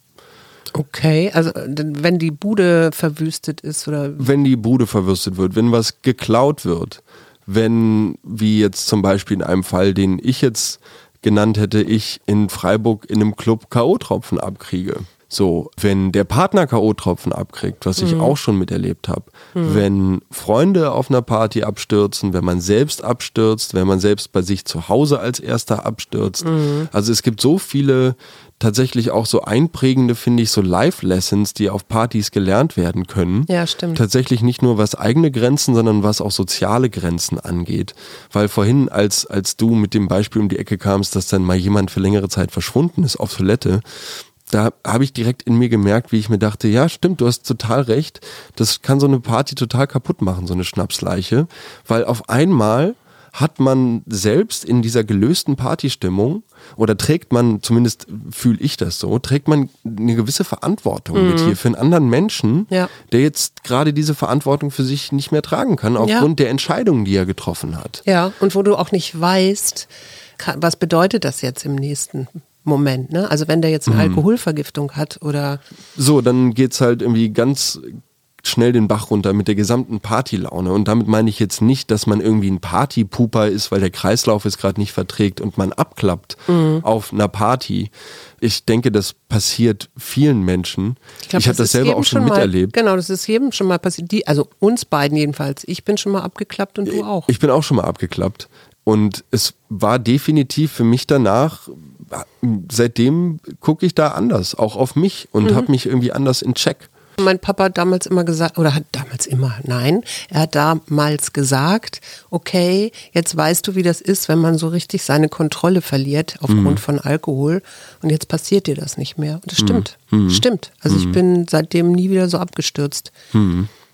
Okay, also wenn die Bude verwüstet ist oder Wenn die Bude verwüstet wird, wenn was geklaut wird, wenn, wie jetzt zum Beispiel in einem Fall, den ich jetzt genannt hätte, ich in Freiburg in einem Club K.O.-Tropfen abkriege. So, wenn der Partner K.O.-Tropfen abkriegt, was ich auch schon miterlebt habe, wenn Freunde auf einer Party abstürzen, wenn man selbst abstürzt, wenn man selbst bei sich zu Hause als erster abstürzt. Also es gibt so viele tatsächlich auch so einprägende, finde ich, so Life-Lessons, die auf Partys gelernt werden können. Ja, stimmt. Tatsächlich nicht nur was eigene Grenzen, sondern was auch soziale Grenzen angeht. Weil vorhin, als, als du mit dem Beispiel um die Ecke kamst, dass dann mal jemand für längere Zeit verschwunden ist auf Toilette, da habe ich direkt in mir gemerkt, wie ich mir dachte, ja, stimmt, du hast total recht. Das kann so eine Party total kaputt machen, so eine Schnapsleiche. Weil auf einmal hat man selbst in dieser gelösten Partystimmung oder trägt man, zumindest fühle ich das so, trägt man eine gewisse Verantwortung mit hier für einen anderen Menschen, Mhm. Ja. der jetzt gerade diese Verantwortung für sich nicht mehr tragen kann, aufgrund der Entscheidungen, die er getroffen hat. Ja, und wo du auch nicht weißt, was bedeutet das jetzt im nächsten Moment, ne? Also wenn der jetzt eine Alkoholvergiftung hat oder So, dann geht's halt irgendwie ganz schnell den Bach runter mit der gesamten Partylaune. Und damit meine ich jetzt nicht, dass man irgendwie ein Partypuper ist, weil der Kreislauf es gerade nicht verträgt und man abklappt auf einer Party. Ich denke, das passiert vielen Menschen. Ich, glaub, habe das ist selber auch schon mal, miterlebt. Genau, das ist jedem schon mal passiert. Die, also uns beiden jedenfalls. Ich bin schon mal abgeklappt und du auch. Ich bin auch schon mal abgeklappt. Und es war definitiv für mich danach, seitdem gucke ich da anders, auch auf mich und Mhm. habe mich irgendwie anders in Check. Mein Papa hat damals immer gesagt, oder hat damals immer, nein, er hat damals gesagt, okay, jetzt weißt du, wie das ist, wenn man so richtig seine Kontrolle verliert aufgrund von Alkohol und jetzt passiert dir das nicht mehr. Und das stimmt, stimmt. Also ich bin seitdem nie wieder so abgestürzt.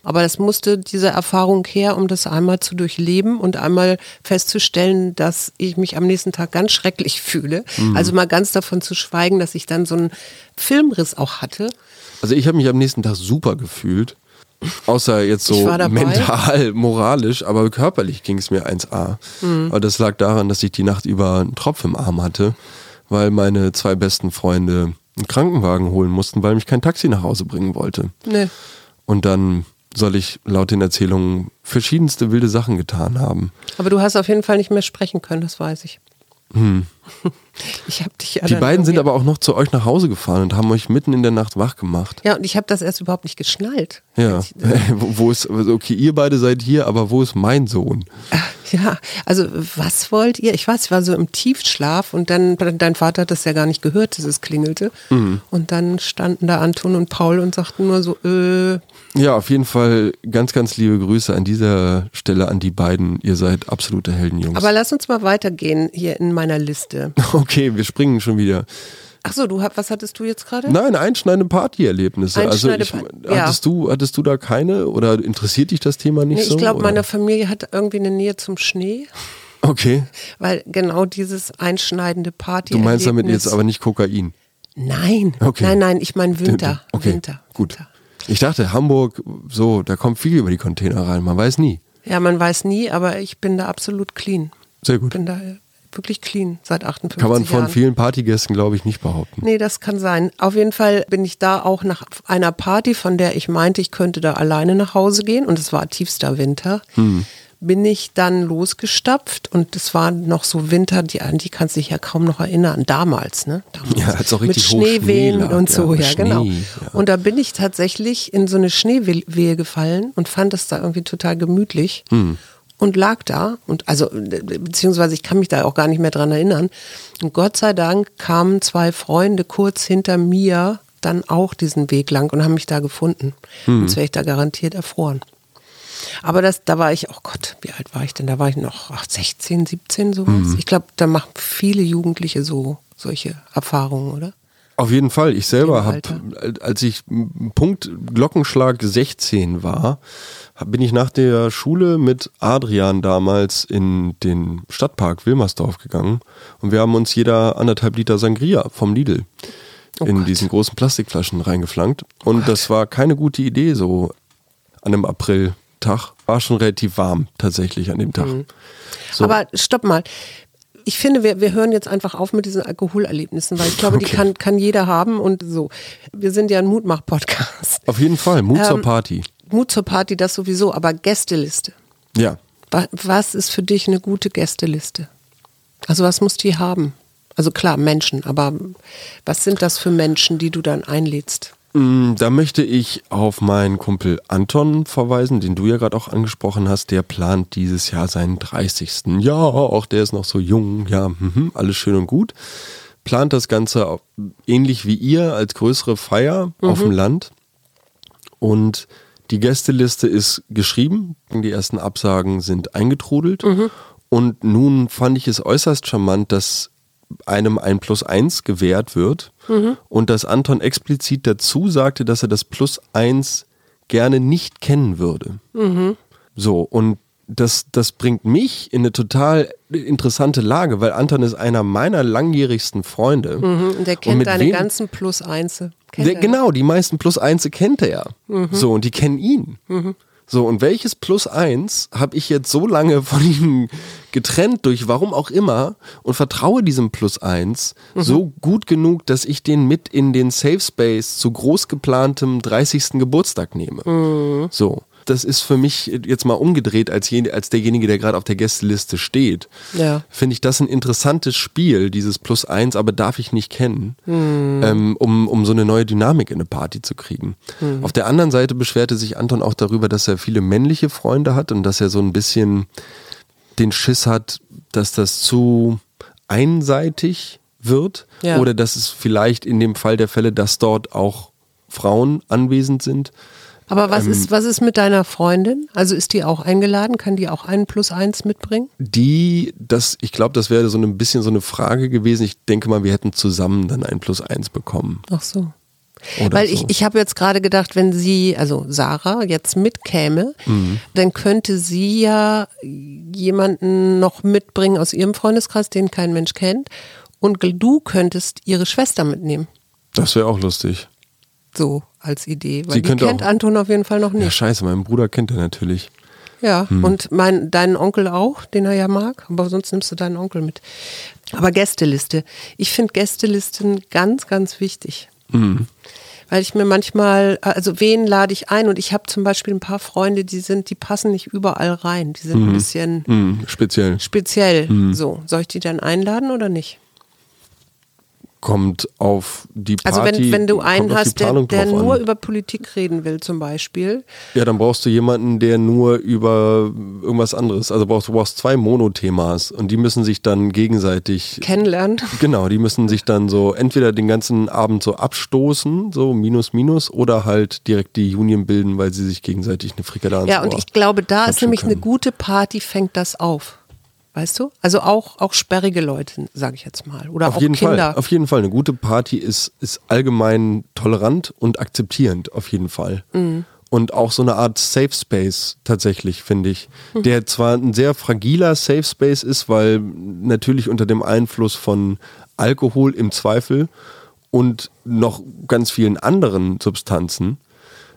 Aber das musste diese Erfahrung her, um das einmal zu durchleben und einmal festzustellen, dass ich mich am nächsten Tag ganz schrecklich fühle. Also mal ganz davon zu schweigen, dass ich dann so einen Filmriss auch hatte. Also ich habe mich am nächsten Tag super gefühlt. Außer jetzt so mental, moralisch, aber körperlich ging es mir 1A. Mhm. Aber das lag daran, dass ich die Nacht über einen Tropf im Arm hatte, weil meine zwei besten Freunde einen Krankenwagen holen mussten, weil mich kein Taxi nach Hause bringen wollte. Nee. Und dann soll ich laut den Erzählungen verschiedenste wilde Sachen getan haben. Aber du hast auf jeden Fall nicht mehr sprechen können, das weiß ich. *laughs* Ich habe dich ja. Die beiden sind aber auch noch zu euch nach Hause gefahren und haben euch mitten in der Nacht wach gemacht. Ja, und ich habe das erst überhaupt nicht geschnallt. Ja, ich- *laughs* äh, wo wo ist, also okay, ihr beide seid hier, aber wo ist mein Sohn? *laughs* Ja, also was wollt ihr? Ich weiß, ich war so im Tiefschlaf und dann, dein Vater hat das ja gar nicht gehört, dass es klingelte. Mhm. Und dann standen da Anton und Paul und sagten nur so, äh, Ja, auf jeden Fall ganz, ganz liebe Grüße an dieser Stelle an die beiden. Ihr seid absolute Heldenjungs. aber lass uns mal weitergehen hier in meiner Liste. *laughs* okay, wir springen schon wieder. Achso, du hab- was hattest du jetzt gerade? Nein, einschneidende Partyerlebnisse. Also ich, ja. hattest, du, hattest du da keine oder interessiert dich das Thema nicht Nee, so? ich glaube, meine Familie hat irgendwie eine Nähe zum Schnee, Okay, weil genau dieses einschneidende Party. du meinst damit jetzt aber nicht Kokain. Nein, Okay. nein, nein, ich meine Winter. Okay, Winter. gut. Winter. Ich dachte, Hamburg, so, da kommt viel über die Container rein, man weiß nie. Ja, man weiß nie, aber ich bin da absolut clean. Sehr gut. bin da wirklich clean seit 58 Kann man von Jahren. vielen Partygästen, glaube ich, nicht behaupten. Nee, das kann sein. Auf jeden Fall bin ich da auch nach einer Party, von der ich meinte, ich könnte da alleine nach Hause gehen und es war tiefster Winter. Hm. Bin ich dann losgestapft und es war noch so Winter, die, an die kannst du dich ja kaum noch erinnern, damals, ne? Damals. Ja, als auch Mit richtig Schnee Schneewehen lag, und so, ja, ja, Schnee, genau. ja. Und da bin ich tatsächlich in so eine Schneewehe gefallen und fand es da irgendwie total gemütlich. Hm. Und lag da und also beziehungsweise ich kann mich da auch gar nicht mehr dran erinnern. Und Gott sei Dank kamen zwei Freunde kurz hinter mir dann auch diesen Weg lang und haben mich da gefunden. Hm. Sonst wäre ich da garantiert erfroren. Aber das, da war ich, oh Gott, wie alt war ich denn? Da war ich noch ach, 16, 17 sowas. Ich glaube, da machen viele Jugendliche so solche Erfahrungen, oder? Auf jeden Fall. Ich selber habe, Alter. als ich Punkt Glockenschlag 16 war, bin ich nach der Schule mit Adrian damals in den Stadtpark Wilmersdorf gegangen und wir haben uns jeder anderthalb Liter Sangria vom Lidl Oh in Gott. diesen großen Plastikflaschen reingeflankt. Und das war keine gute Idee so an einem Apriltag. War schon relativ warm tatsächlich an dem Tag. So. Aber stopp mal. Ich finde, wir, wir hören jetzt einfach auf mit diesen Alkoholerlebnissen, weil ich glaube, die Okay. kann, kann jeder haben und so. Wir sind ja ein Mutmach-Podcast. Auf jeden Fall, Mut zur Ähm, Party. Mut zur Party, das sowieso, aber Gästeliste. Ja. Wa- Was ist für dich eine gute Gästeliste? Also was muss die haben? Also klar, Menschen, aber was sind das für Menschen, die du dann einlädst? Mm, Da möchte ich auf meinen Kumpel Anton verweisen, den du ja gerade auch angesprochen hast. Der plant dieses Jahr seinen 30. Ja, auch der ist noch so jung. Ja, mhm, alles schön und gut. Plant das Ganze ähnlich wie ihr als größere Feier auf dem Land. Und die Gästeliste ist geschrieben. Die ersten Absagen sind eingetrudelt. Und nun fand ich es äußerst charmant, dass einem ein Plus eins gewährt wird und dass Anton explizit dazu sagte, dass er das Plus eins gerne nicht kennen würde. So, und das, das bringt mich in eine total interessante Lage, weil Anton ist einer meiner langjährigsten Freunde. Mhm, Und der kennt mit deine wem- ganzen Plus Einse. Kennt der, er. genau, die meisten Plus Eins kennt er ja. Mhm. So, und die kennen ihn. So, und welches Plus Eins habe ich jetzt so lange von ihm getrennt durch warum auch immer und vertraue diesem Plus Eins Mhm. so gut genug, dass ich den mit in den Safe Space zu groß geplantem 30. Geburtstag nehme. Mhm. So. Das ist für mich jetzt mal umgedreht als, jen- als derjenige, der gerade auf der Gästeliste steht. Ja. Finde ich das ein interessantes Spiel, dieses Plus eins, aber darf ich nicht kennen, Hm. ähm, um, um so eine neue Dynamik in eine Party zu kriegen. Hm. Auf der anderen Seite beschwerte sich Anton auch darüber, dass er viele männliche Freunde hat und dass er so ein bisschen den Schiss hat, dass das zu einseitig wird Ja. oder dass es vielleicht in dem Fall der Fälle, dass dort auch Frauen anwesend sind. Aber was, Ähm, ist, was ist mit deiner Freundin? Also ist die auch eingeladen? Kann die auch einen Plus eins mitbringen? Die, das, ich glaube, das wäre so ein bisschen so eine Frage gewesen. Ich denke mal, wir hätten zusammen dann ein Plus eins bekommen. Ach so. Oder Weil so. ich, ich habe jetzt gerade gedacht, wenn sie, also Sarah, jetzt mitkäme, Mhm. dann könnte sie ja jemanden noch mitbringen aus ihrem Freundeskreis, den kein Mensch kennt. Und du könntest ihre Schwester mitnehmen. Das wäre auch lustig. So als Idee. Weil Sie die kennt auch- Anton auf jeden Fall noch Ja, nicht. scheiße, mein Bruder kennt er natürlich. Ja, Hm. und mein, deinen Onkel auch, den er ja mag, aber sonst nimmst du deinen Onkel mit. Aber Gästeliste. Ich finde Gästelisten ganz, ganz wichtig. Hm. Weil ich mir manchmal, also wen lade ich ein? Und ich habe zum Beispiel ein paar Freunde, die sind, die passen nicht überall rein. Die sind ein bisschen Hm, speziell. speziell. Hm. So, soll ich die dann einladen oder nicht? Kommt auf die Party. Also wenn, wenn du einen hast, der, der nur an. über Politik reden will zum Beispiel, Ja, dann brauchst du jemanden, der nur über irgendwas anderes, also brauchst, du brauchst zwei Monothemas und die müssen sich dann gegenseitig kennenlernen. *laughs* Genau, die müssen sich dann so entweder den ganzen Abend so abstoßen, so minus minus, oder halt direkt die Union bilden, weil sie sich gegenseitig eine Frikadelle Ja, und ich glaube, da ist nämlich eine können. gute Party, fängt das auf. Weißt du? Also auch, auch sperrige Leute, sage ich jetzt mal. Oder Auf auch jeden Kinder. Fall, auf jeden Fall. Eine gute Party ist, ist allgemein tolerant und akzeptierend, auf jeden Fall. Mhm. Und auch so eine Art Safe Space tatsächlich, finde ich. Mhm. Der zwar ein sehr fragiler Safe Space ist, weil natürlich unter dem Einfluss von Alkohol im Zweifel und noch ganz vielen anderen Substanzen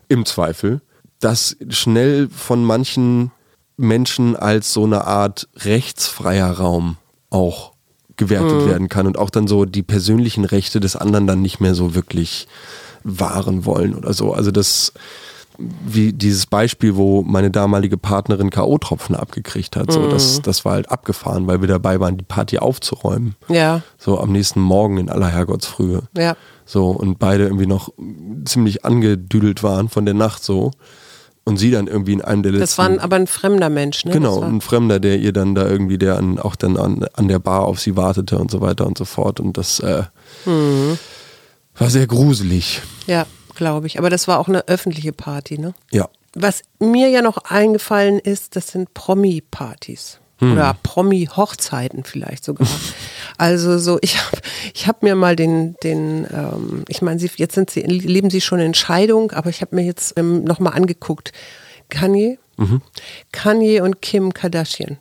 im Zweifel, das schnell von manchen Menschen als so eine Art rechtsfreier Raum auch gewertet werden kann und auch dann so die persönlichen Rechte des anderen dann nicht mehr so wirklich wahren wollen oder so. Also das, wie dieses Beispiel, wo meine damalige Partnerin K.O.-Tropfen abgekriegt hat, so, das, das war halt abgefahren, weil wir dabei waren, die Party aufzuräumen. Ja, So am nächsten Morgen in aller Herrgottsfrühe. ja. So, und beide irgendwie noch ziemlich angedüdelt waren von der Nacht so. Und sie dann irgendwie in einem der letzten. Das war ein, aber ein fremder Mensch, ne? Genau, ein Fremder, der ihr dann da irgendwie, der an, auch dann an, an der Bar auf sie wartete und so weiter und so fort. Und das äh, Mhm. war sehr gruselig. ja, glaube ich. Aber das war auch eine öffentliche Party, ne? Ja. was mir ja noch eingefallen ist, das sind Promi-Partys. Oder Promi-Hochzeiten vielleicht sogar. *laughs* also so, ich habe ich hab mir mal den, den ähm, ich meine, sie, jetzt sind sie, leben sie schon in Scheidung, aber ich habe mir jetzt ähm, nochmal angeguckt. Kanye, Kanye und Kim Kardashian.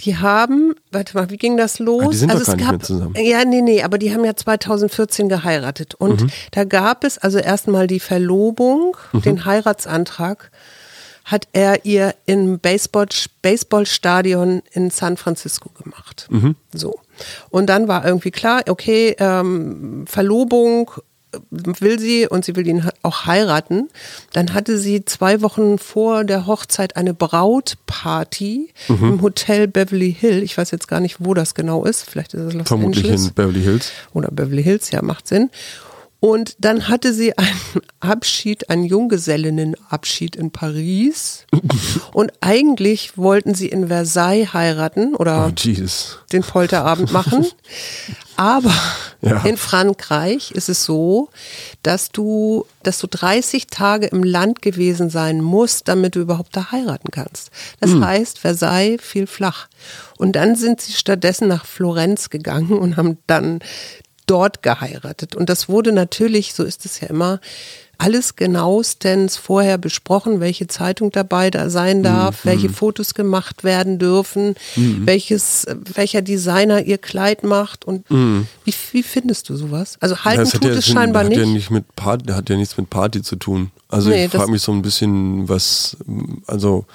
Die haben, warte mal, wie ging das los? Ah, die sind doch es gar nicht gab, mehr zusammen. Ja, nee, nee, aber die haben ja 2014 geheiratet. Und Mhm. da gab es also erstmal die Verlobung, Mhm. den Heiratsantrag hat er ihr im Baseball, Baseballstadion in San Francisco gemacht. Mhm. So. Und dann war irgendwie klar, okay, ähm, Verlobung will sie und sie will ihn auch heiraten. Dann hatte sie zwei Wochen vor der Hochzeit eine Brautparty Mhm. im Hotel Beverly Hill. Ich weiß jetzt gar nicht, wo das genau ist. Vielleicht ist es Los Vermutlich Angeles in Beverly Hills. oder Beverly Hills, ja, macht Sinn. Und dann hatte sie einen *laughs* Abschied, einen Junggesellinnenabschied in Paris. *laughs* Und eigentlich wollten sie in Versailles heiraten oder Oh, den Polterabend machen. *laughs* Aber Ja. in Frankreich ist es so, dass du, dass du 30 Tage im Land gewesen sein musst, damit du überhaupt da heiraten kannst. Das Hm. heißt, Versailles fiel flach. Und dann sind sie stattdessen nach Florenz gegangen und haben dann dort geheiratet. Und das wurde natürlich, so ist es ja immer, alles genauestens vorher besprochen, welche Zeitung dabei da sein darf, welche Fotos gemacht werden dürfen, welches, welcher Designer ihr Kleid macht und wie, wie findest du sowas? Also halten tut es ja, scheinbar hat nicht. Ja nicht mit Party, hat ja nichts mit Party zu tun. Also Nee, ich frage mich so ein bisschen, was, also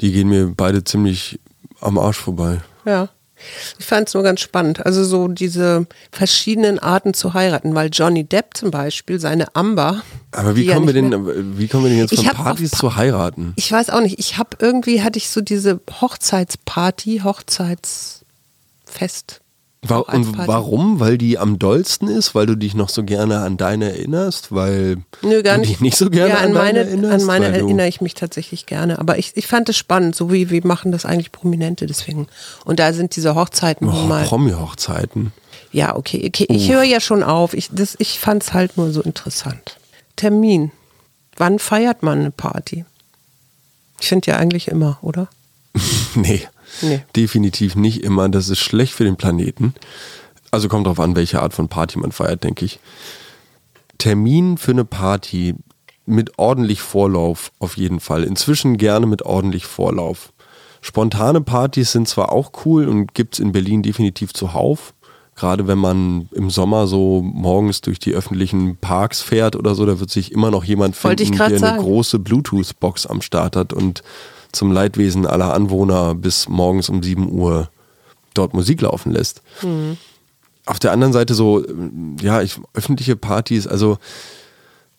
die gehen mir beide ziemlich am Arsch vorbei. Ja. Ich fand es nur ganz spannend. Also so diese verschiedenen Arten zu heiraten, weil Johnny Depp zum Beispiel, seine Amber. Aber wie die ja kommen wir denn, wie kommen wir denn jetzt von Partys Pa- zu heiraten? Ich weiß auch nicht. Ich habe irgendwie hatte ich so diese Hochzeitsparty, Hochzeitsfest. Wa auch als und warum? Weil die am dollsten ist, weil du dich noch so gerne an deine erinnerst, weil Nö, gar du nicht. dich nicht so gerne ja, an, an meine, deine erinnerst. an meine erinnere ich mich tatsächlich gerne. Aber ich, ich fand es spannend, so wie, wie machen das eigentlich Prominente deswegen. Und da sind diese Hochzeiten Oh, mal. Promi-Hochzeiten. Ja, okay, okay. Ich höre ja schon auf. Ich, das- ich fand es halt nur so interessant. Termin. Wann feiert man eine Party? Ich finde ja eigentlich immer, oder? *laughs* Nee, Nee. definitiv nicht immer. Das ist schlecht für den Planeten. Also kommt drauf an, welche Art von Party man feiert, denke ich. Termin für eine Party mit ordentlich Vorlauf auf jeden Fall. Inzwischen gerne mit ordentlich Vorlauf. Spontane Partys sind zwar auch cool und gibt es in Berlin definitiv zuhauf. Gerade wenn man im Sommer so morgens durch die öffentlichen Parks fährt oder so, da wird sich immer noch jemand finden, der eine große Bluetooth-Box am Start hat und zum Leidwesen aller Anwohner bis morgens um 7 Uhr dort Musik laufen lässt. Auf der anderen Seite so, ja, ich, öffentliche Partys, also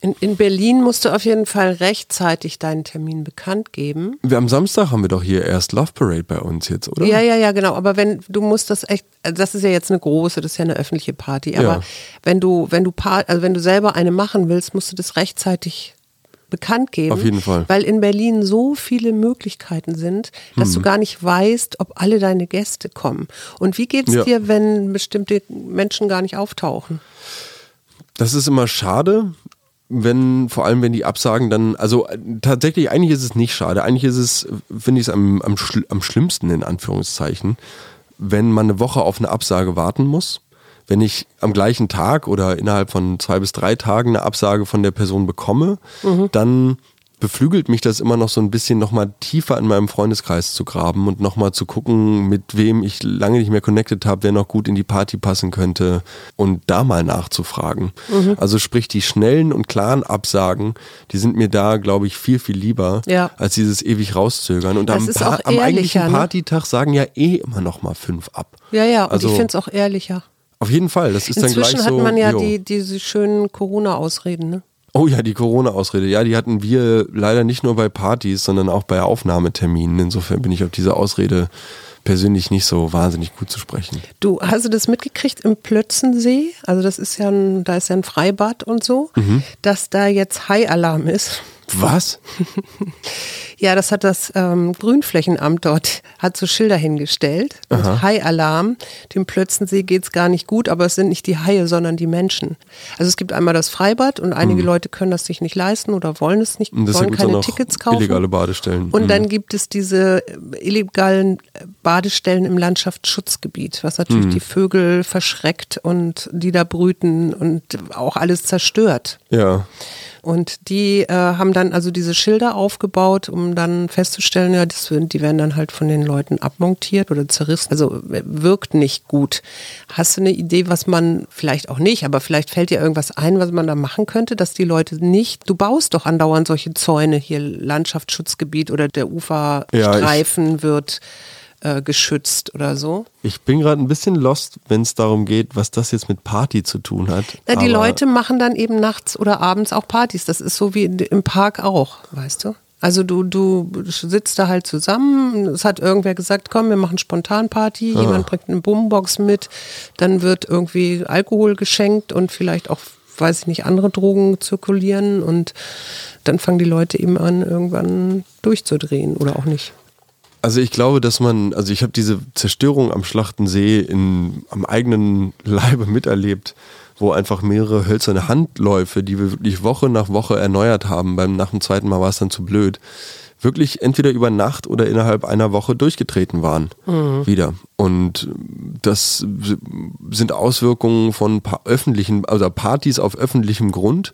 In, in Berlin musst du auf jeden Fall rechtzeitig deinen Termin bekannt geben. wir am Samstag haben wir doch hier erst Love Parade bei uns jetzt, oder? Ja, ja, ja, genau. Aber wenn du musst das echt, also das ist ja jetzt eine große, das ist ja eine öffentliche Party. Aber Ja. wenn du, wenn du also wenn du selber eine machen willst, musst du das rechtzeitig bekannt geben. Auf jeden Fall. Weil in Berlin so viele Möglichkeiten sind, dass Mhm. du gar nicht weißt, ob alle deine Gäste kommen. Und wie geht's Ja. dir, wenn bestimmte Menschen gar nicht auftauchen? Das ist immer schade, wenn, vor allem wenn die Absagen dann, also äh, tatsächlich, eigentlich ist es nicht schade. Eigentlich ist es, finde ich es am, am, schl am schlimmsten in Anführungszeichen, wenn man eine Woche auf eine Absage warten muss. Wenn ich am gleichen Tag oder innerhalb von zwei bis drei Tagen eine Absage von der Person bekomme, dann beflügelt mich das immer noch so ein bisschen nochmal tiefer in meinem Freundeskreis zu graben und nochmal zu gucken, mit wem ich lange nicht mehr connected habe, wer noch gut in die Party passen könnte und da mal nachzufragen. Also sprich, die schnellen und klaren Absagen, die sind mir da, glaube ich, viel, viel lieber, Ja. als dieses ewig rauszögern. Und am, am eigentlichen ne? Partytag sagen ja eh immer noch mal fünf ab. Ja, ja, und Also- ich finde es auch ehrlicher. Auf jeden Fall, das ist dann Inzwischen gleich hat so. man ja jo. die, diese schönen Corona-Ausreden, ne? Oh ja, die Corona-Ausrede. Ja, die hatten wir leider nicht nur bei Partys, sondern auch bei Aufnahmeterminen. Insofern bin ich auf diese Ausrede persönlich nicht so wahnsinnig gut zu sprechen. Du, hast du das mitgekriegt im Plötzensee? Also das ist ja ein, da ist ja ein Freibad und so, Mhm. dass da jetzt High-Alarm ist. Was? *laughs* Ja, das hat das ähm, Grünflächenamt dort, hat so Schilder hingestellt. Und Hai-Alarm, dem Plötzensee geht's gar nicht gut, aber es sind nicht die Haie, sondern die Menschen. Also es gibt einmal das Freibad und einige Leute können das sich nicht leisten oder wollen es nicht, wollen keine Tickets kaufen. illegale Badestellen. Und Mhm. dann gibt es diese äh, illegalen Badestellen im Landschaftsschutzgebiet, was natürlich Mhm. die Vögel verschreckt und die da brüten und auch alles zerstört. Ja. Und die äh, haben dann also diese Schilder aufgebaut, um dann festzustellen, ja, das, die werden dann halt von den Leuten abmontiert oder zerrissen. Also äh, wirkt nicht gut. Hast du eine Idee, was man, vielleicht auch nicht, aber vielleicht fällt dir irgendwas ein, was man da machen könnte, dass die Leute nicht, du baust doch andauernd solche Zäune hier, Landschaftsschutzgebiet oder der Uferstreifen wird äh, geschützt oder so. Ich bin gerade ein bisschen lost, wenn es darum geht, was das jetzt mit Party zu tun hat. Na, die Leute machen dann eben nachts oder abends auch Partys. Das ist so wie im Park auch, weißt du? Also du, du sitzt da halt zusammen, es hat irgendwer gesagt, komm, wir machen Spontanparty, jemand bringt eine Boombox mit, dann wird irgendwie Alkohol geschenkt und vielleicht auch, weiß ich nicht, andere Drogen zirkulieren. Und dann fangen die Leute eben an, irgendwann durchzudrehen oder auch nicht. Also ich glaube, dass man, also ich habe diese Zerstörung am Schlachtensee in, am eigenen Leibe miterlebt, wo einfach mehrere hölzerne Handläufe, die wir wirklich Woche nach Woche erneuert haben, beim nach dem zweiten Mal war es dann zu blöd, wirklich entweder über Nacht oder innerhalb einer Woche durchgetreten waren wieder. Und das sind Auswirkungen von öffentlichen, also Partys auf öffentlichem Grund,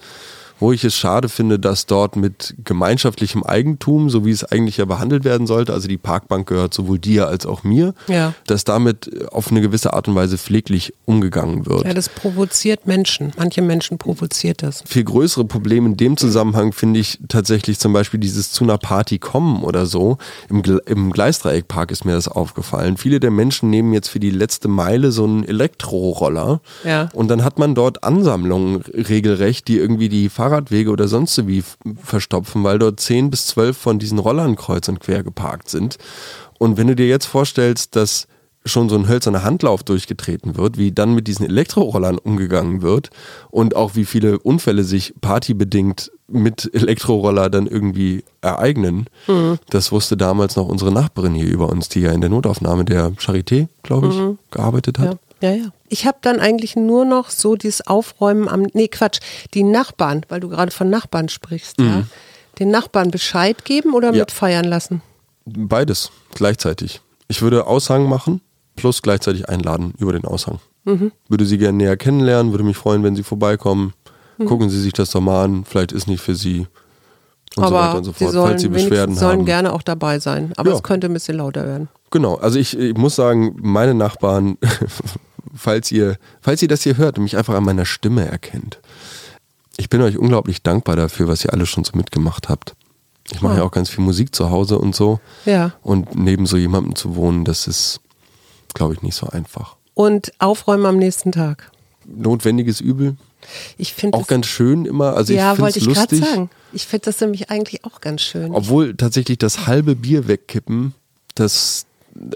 wo ich es schade finde, dass dort mit gemeinschaftlichem Eigentum, so wie es eigentlich ja behandelt werden sollte, also die Parkbank gehört sowohl dir als auch mir, Ja. dass damit auf eine gewisse Art und Weise pfleglich umgegangen wird. Ja, das provoziert Menschen. Manche Menschen provoziert das. viel größere Problem in dem Zusammenhang finde ich tatsächlich zum Beispiel dieses zu einer Party kommen oder so. Im, im Gleisdreieckpark ist mir das aufgefallen. Viele der Menschen nehmen jetzt für die letzte Meile so einen Elektroroller Ja. und dann hat man dort Ansammlungen regelrecht, die irgendwie die Fahrradwege oder sonst so wie verstopfen, weil dort zehn bis zwölf von diesen Rollern kreuz und quer geparkt sind. Und wenn du dir jetzt vorstellst, dass schon so ein hölzerner Handlauf durchgetreten wird, wie dann mit diesen Elektrorollern umgegangen wird und auch wie viele Unfälle sich partybedingt mit Elektroroller dann irgendwie ereignen. Das wusste damals noch unsere Nachbarin hier über uns, die ja in der Notaufnahme der Charité, glaube ich, gearbeitet hat. Ja, ja, ja. Ich habe dann eigentlich nur noch so dieses Aufräumen am, nee Quatsch, die Nachbarn, weil du gerade von Nachbarn sprichst, ja. Den Nachbarn Bescheid geben oder Ja. mitfeiern lassen? Beides gleichzeitig. Ich würde Aushang machen plus gleichzeitig einladen über den Aushang. Mhm. Würde sie gerne näher kennenlernen, würde mich freuen, wenn sie vorbeikommen. Gucken Sie sich das doch mal an, vielleicht ist nicht für Sie. Und so weiter Aber und so sie fort. sollen, Falls Sie Beschwerden wenigstens sollen haben. gerne auch dabei sein. Aber Ja. es könnte ein bisschen lauter werden. Genau, also ich, ich muss sagen, meine Nachbarn, *laughs* falls ihr, falls ihr das hier hört und mich einfach an meiner Stimme erkennt, ich bin euch unglaublich dankbar dafür, was ihr alle schon so mitgemacht habt. Ich mache Ja. ja auch ganz viel Musik zu Hause und so. Ja. Und neben so jemandem zu wohnen, das ist, glaube ich, nicht so einfach. Und aufräumen am nächsten Tag. Notwendiges Übel, Ich finde auch ganz schön immer. Also ja, ich wollte ich gerade sagen. Ich finde das nämlich eigentlich auch ganz schön. Obwohl tatsächlich das halbe Bier wegkippen, das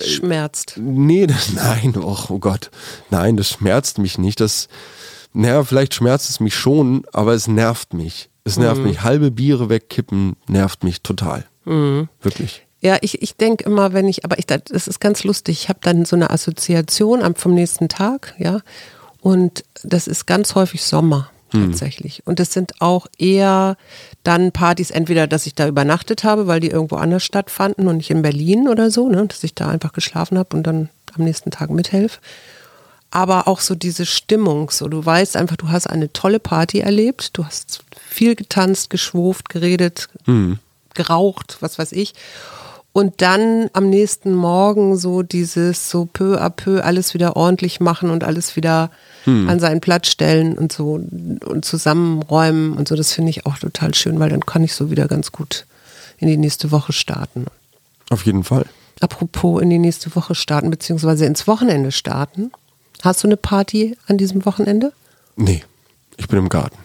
Schmerzt. Nee, das, *laughs* nein, oh Gott. Nein, das schmerzt mich nicht. Das, naja, vielleicht schmerzt es mich schon, aber es nervt mich. Es nervt mich. Halbe Biere wegkippen nervt mich total. Wirklich. Ja, ich, ich denke immer, wenn ich, aber ich, das ist ganz lustig. Ich habe dann so eine Assoziation am, vom nächsten Tag, ja. Und das ist ganz häufig Sommer tatsächlich. Und das sind auch eher dann Partys, entweder, dass ich da übernachtet habe, weil die irgendwo anders stattfanden und nicht in Berlin oder so, ne, dass ich da einfach geschlafen habe und dann am nächsten Tag mithelfe. Aber auch so diese Stimmung, so du weißt einfach, du hast eine tolle Party erlebt, du hast viel getanzt, geschwurft, geredet, geraucht, was weiß ich. Und dann am nächsten Morgen so dieses so peu à peu alles wieder ordentlich machen und alles wieder an seinen Platz stellen und so und zusammenräumen und so. Das finde ich auch total schön, weil dann kann ich so wieder ganz gut in die nächste Woche starten. Auf jeden Fall. Apropos in die nächste Woche starten, beziehungsweise ins Wochenende starten. Hast du eine Party an diesem Wochenende? Nee, ich bin im Garten.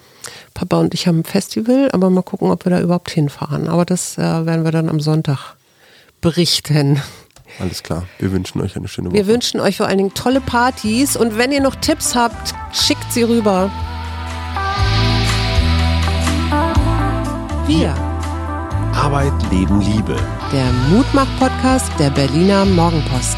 Papa und ich haben ein Festival, aber mal gucken, ob wir da überhaupt hinfahren. Aber das äh, werden wir dann am Sonntag berichten. Alles klar. Wir wünschen euch eine schöne Woche. Wir wünschen euch vor allen Dingen tolle Partys und wenn ihr noch Tipps habt, schickt sie rüber. Wir. Arbeit, Leben, Liebe. Der Mutmach-Podcast der Berliner Morgenpost.